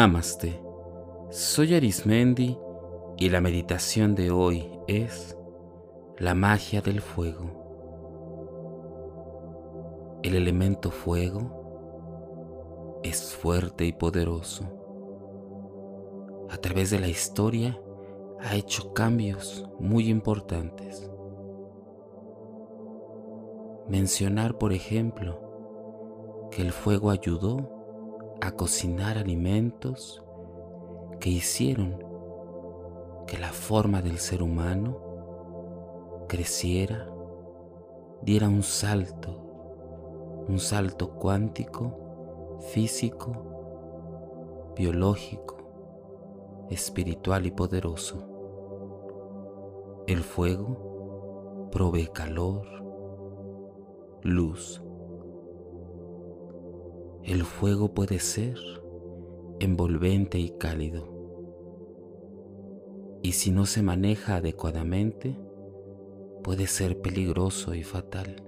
Namaste. Soy Arismendi y la meditación de hoy es la magia del fuego. El elemento fuego es fuerte y poderoso. A través de la historia ha hecho cambios muy importantes. Mencionar, por ejemplo, que el fuego ayudó a cocinar alimentos que hicieron que la forma del ser humano creciera, diera un salto, un salto cuántico, físico, biológico, espiritual y poderoso. El fuego provee calor, luz, el fuego puede ser envolvente y cálido. Y si no se maneja adecuadamente, puede ser peligroso y fatal.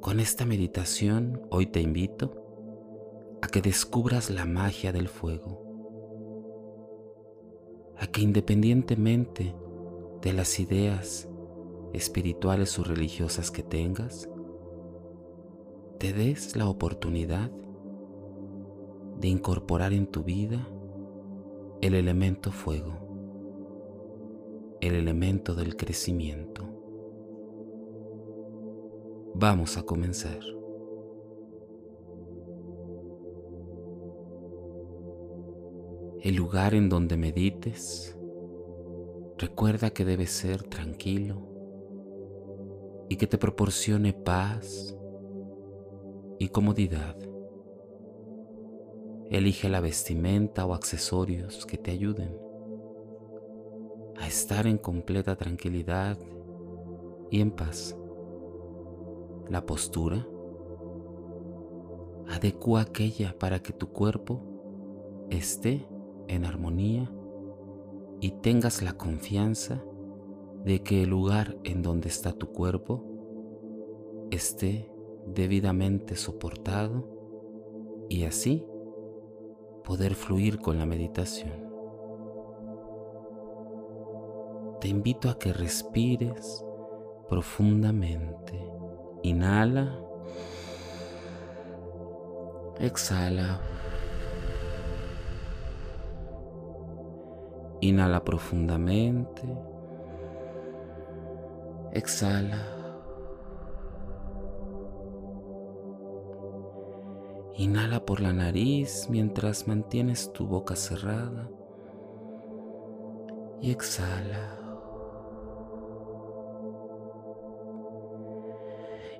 Con esta meditación hoy te invito a que descubras la magia del fuego, a que independientemente de las ideas espirituales o religiosas que tengas, te des la oportunidad de incorporar en tu vida el elemento fuego, el elemento del crecimiento. Vamos a comenzar. El lugar en donde medites, recuerda que debe ser tranquilo y que te proporcione paz y comodidad. Elige la vestimenta o accesorios que te ayuden a estar en completa tranquilidad y en paz. La postura adecua aquella para que tu cuerpo esté en armonía y tengas la confianza de que el lugar en donde está tu cuerpo esté debidamente soportado y así poder fluir con la meditación. Te invito a que respires profundamente. Inhala. Exhala. Inhala profundamente. Exhala. Inhala por la nariz mientras mantienes tu boca cerrada y exhala.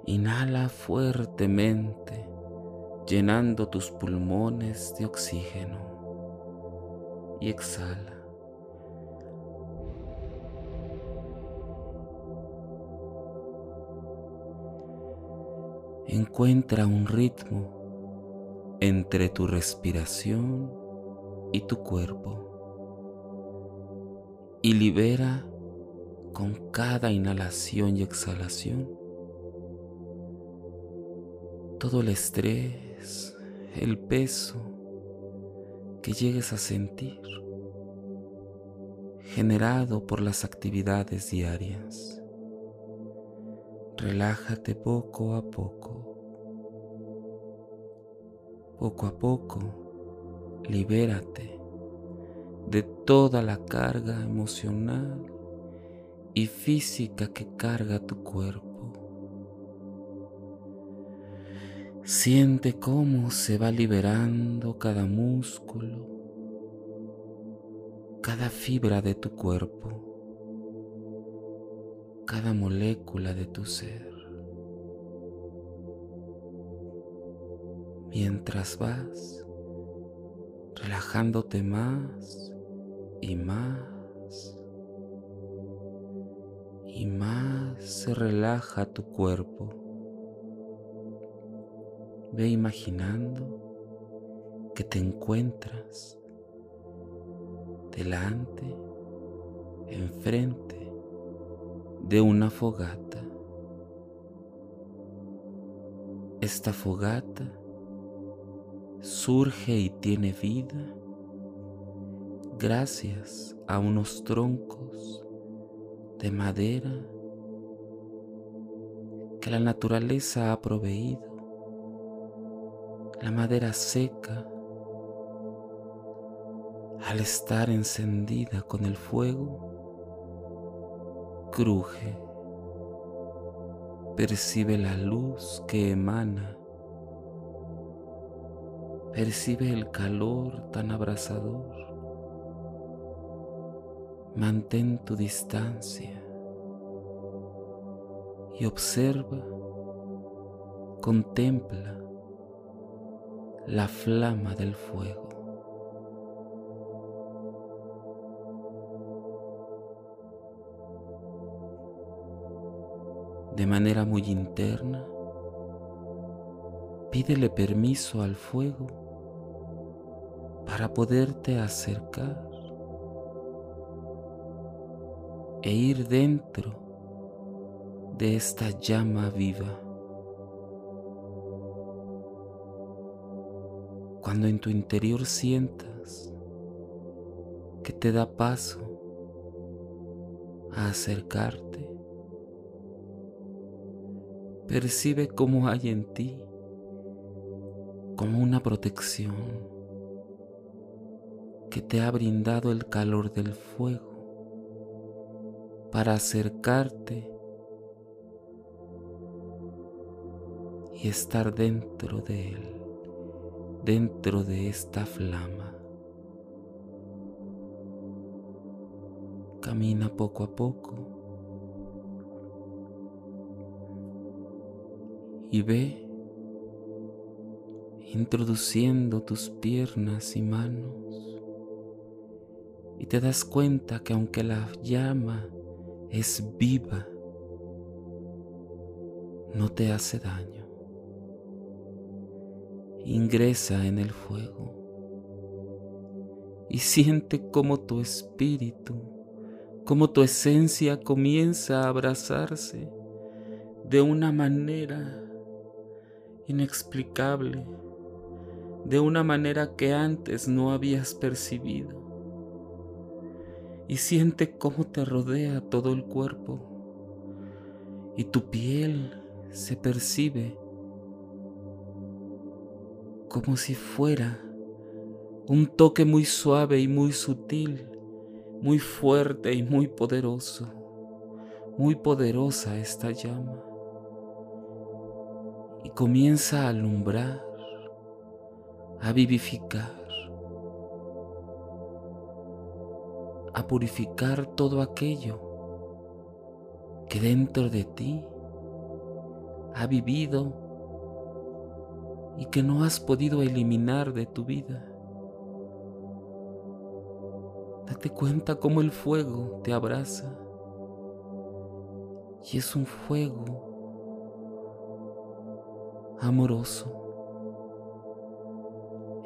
Inhala fuertemente, llenando tus pulmones de oxígeno y exhala. Encuentra un ritmo entre tu respiración y tu cuerpo y libera con cada inhalación y exhalación todo el estrés, el peso que llegues a sentir generado por las actividades diarias. Relájate poco a poco. Poco a poco, libérate de toda la carga emocional y física que carga tu cuerpo. Siente cómo se va liberando cada músculo, cada fibra de tu cuerpo, cada molécula de tu ser. Mientras vas relajándote más y más y más se relaja tu cuerpo. Ve imaginando que te encuentras delante, enfrente de una fogata. Esta fogata surge y tiene vida gracias a unos troncos de madera que la naturaleza ha proveído. La madera seca, al estar encendida con el fuego, cruje, percibe la luz que emana, percibe el calor tan abrasador. Mantén tu distancia y observa, contempla la flama del fuego. De manera muy interna, pídele permiso al fuego para poderte acercar e ir dentro de esta llama viva. Cuando en tu interior sientas que te da paso a acercarte, percibe cómo hay en ti como una protección que te ha brindado el calor del fuego para acercarte y estar dentro de Él, dentro de esta flama. Camina poco a poco y ve introduciendo tus piernas y manos y te das cuenta que aunque la llama es viva, no te hace daño ingresa en el fuego y siente cómo tu espíritu, cómo tu esencia comienza a abrazarse de una manera inexplicable, de una manera que antes no habías percibido. Y siente cómo te rodea todo el cuerpo y tu piel se percibe como si fuera un toque muy suave y muy sutil, muy fuerte y muy poderoso, muy poderosa esta llama. Y comienza a alumbrar, a vivificar, a purificar todo aquello que dentro de ti ha vivido y que no has podido eliminar de tu vida. Date cuenta cómo el fuego te abraza y es un fuego amoroso,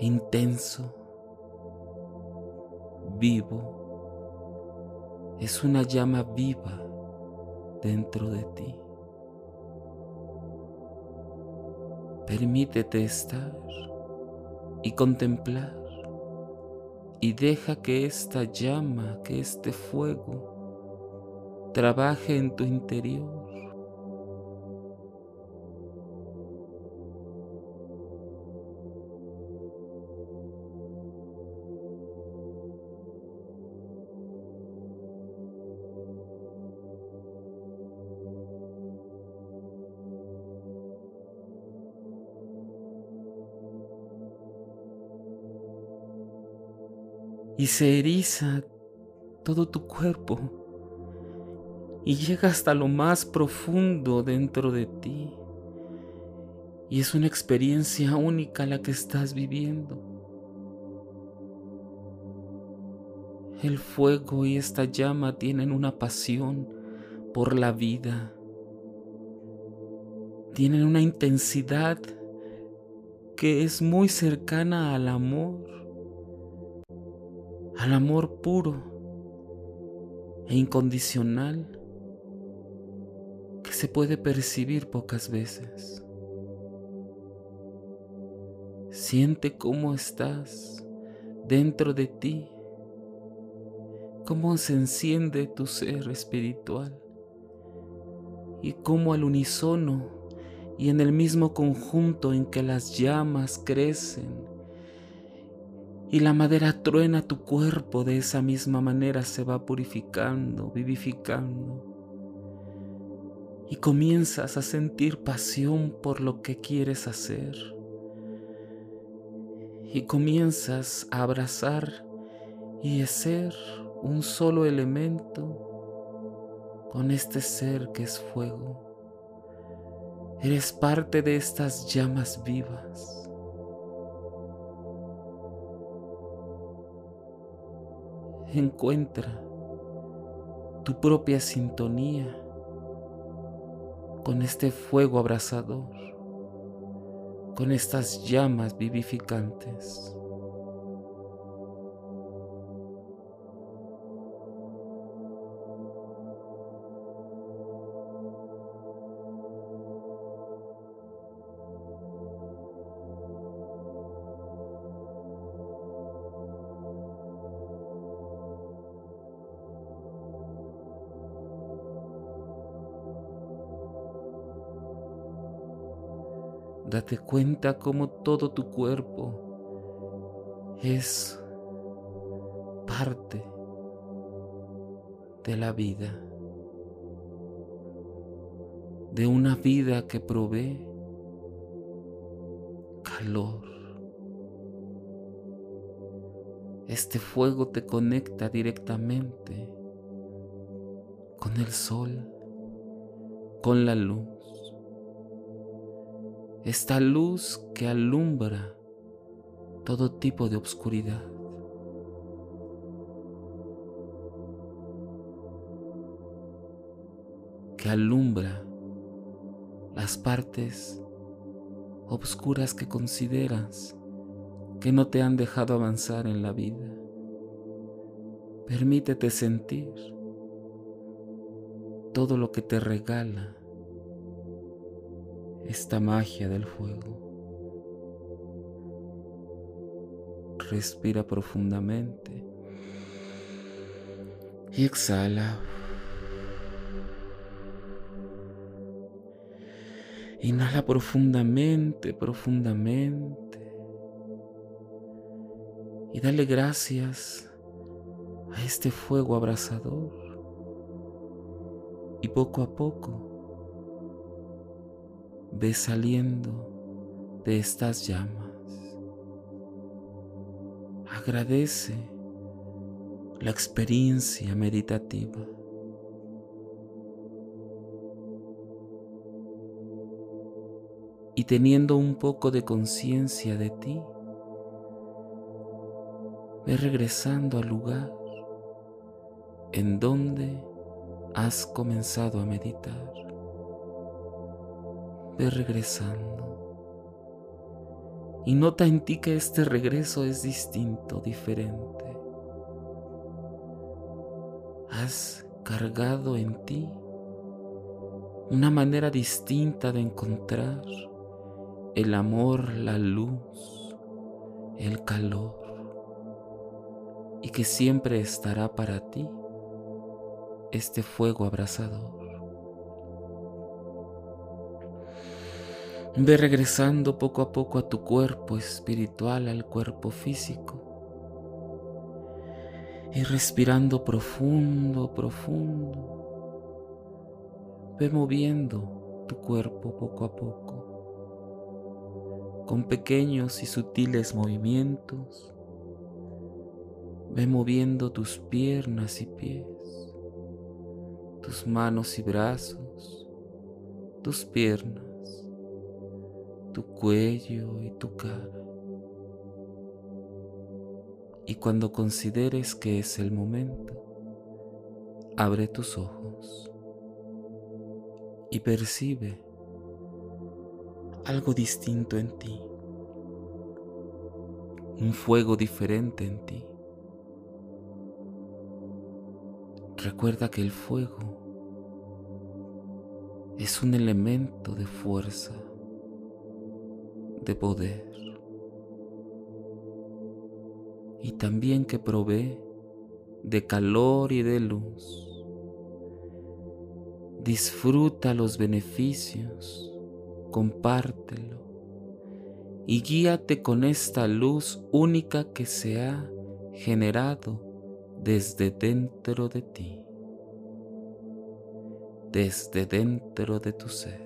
intenso, vivo. Es una llama viva dentro de ti. Permítete estar y contemplar y deja que esta llama, que este fuego trabaje en tu interior y se eriza todo tu cuerpo y llega hasta lo más profundo dentro de ti. Y es una experiencia única la que estás viviendo. El fuego y esta llama tienen una pasión por la vida. Tienen una intensidad que es muy cercana al amor al amor puro e incondicional que se puede percibir pocas veces. Siente cómo estás dentro de ti, cómo se enciende tu ser espiritual y cómo al unísono y en el mismo conjunto en que las llamas crecen y la madera truena tu cuerpo, de esa misma manera se va purificando, vivificando. Y comienzas a sentir pasión por lo que quieres hacer. Y comienzas a abrazar y a ser un solo elemento con este ser que es fuego. Eres parte de estas llamas vivas. Encuentra tu propia sintonía con este fuego abrasador, con estas llamas vivificantes. Date cuenta cómo todo tu cuerpo es parte de la vida, de una vida que provee calor. Este fuego te conecta directamente con el sol, con la luz esta luz que alumbra todo tipo de obscuridad. que alumbra las partes obscuras que consideras que no te han dejado avanzar en la vida. Permítete sentir todo lo que te regala esta magia del fuego. Respira profundamente y exhala. Inhala profundamente, profundamente. Y dale gracias a este fuego abrasador. Y poco a poco ve saliendo de estas llamas. Agradece la experiencia meditativa. Y teniendo un poco de conciencia de ti, ve regresando al lugar en donde has comenzado a meditar ve regresando. Y nota en ti que este regreso es distinto, diferente. Has cargado en ti una manera distinta de encontrar el amor, la luz, el calor, y que siempre estará para ti este fuego abrasador. Ve regresando poco a poco a tu cuerpo espiritual, al cuerpo físico. Y respirando profundo, profundo. Ve moviendo tu cuerpo poco a poco. Con pequeños y sutiles movimientos. Ve moviendo tus piernas y pies. Tus manos y brazos. Tus piernas tu cuello y tu cara. Y cuando consideres que es el momento, abre tus ojos y percibe algo distinto en ti, un fuego diferente en ti. Recuerda que el fuego es un elemento de fuerza de poder, y también que provee de calor y de luz. Disfruta los beneficios, compártelo y guíate con esta luz única que se ha generado desde dentro de ti, desde dentro de tu ser.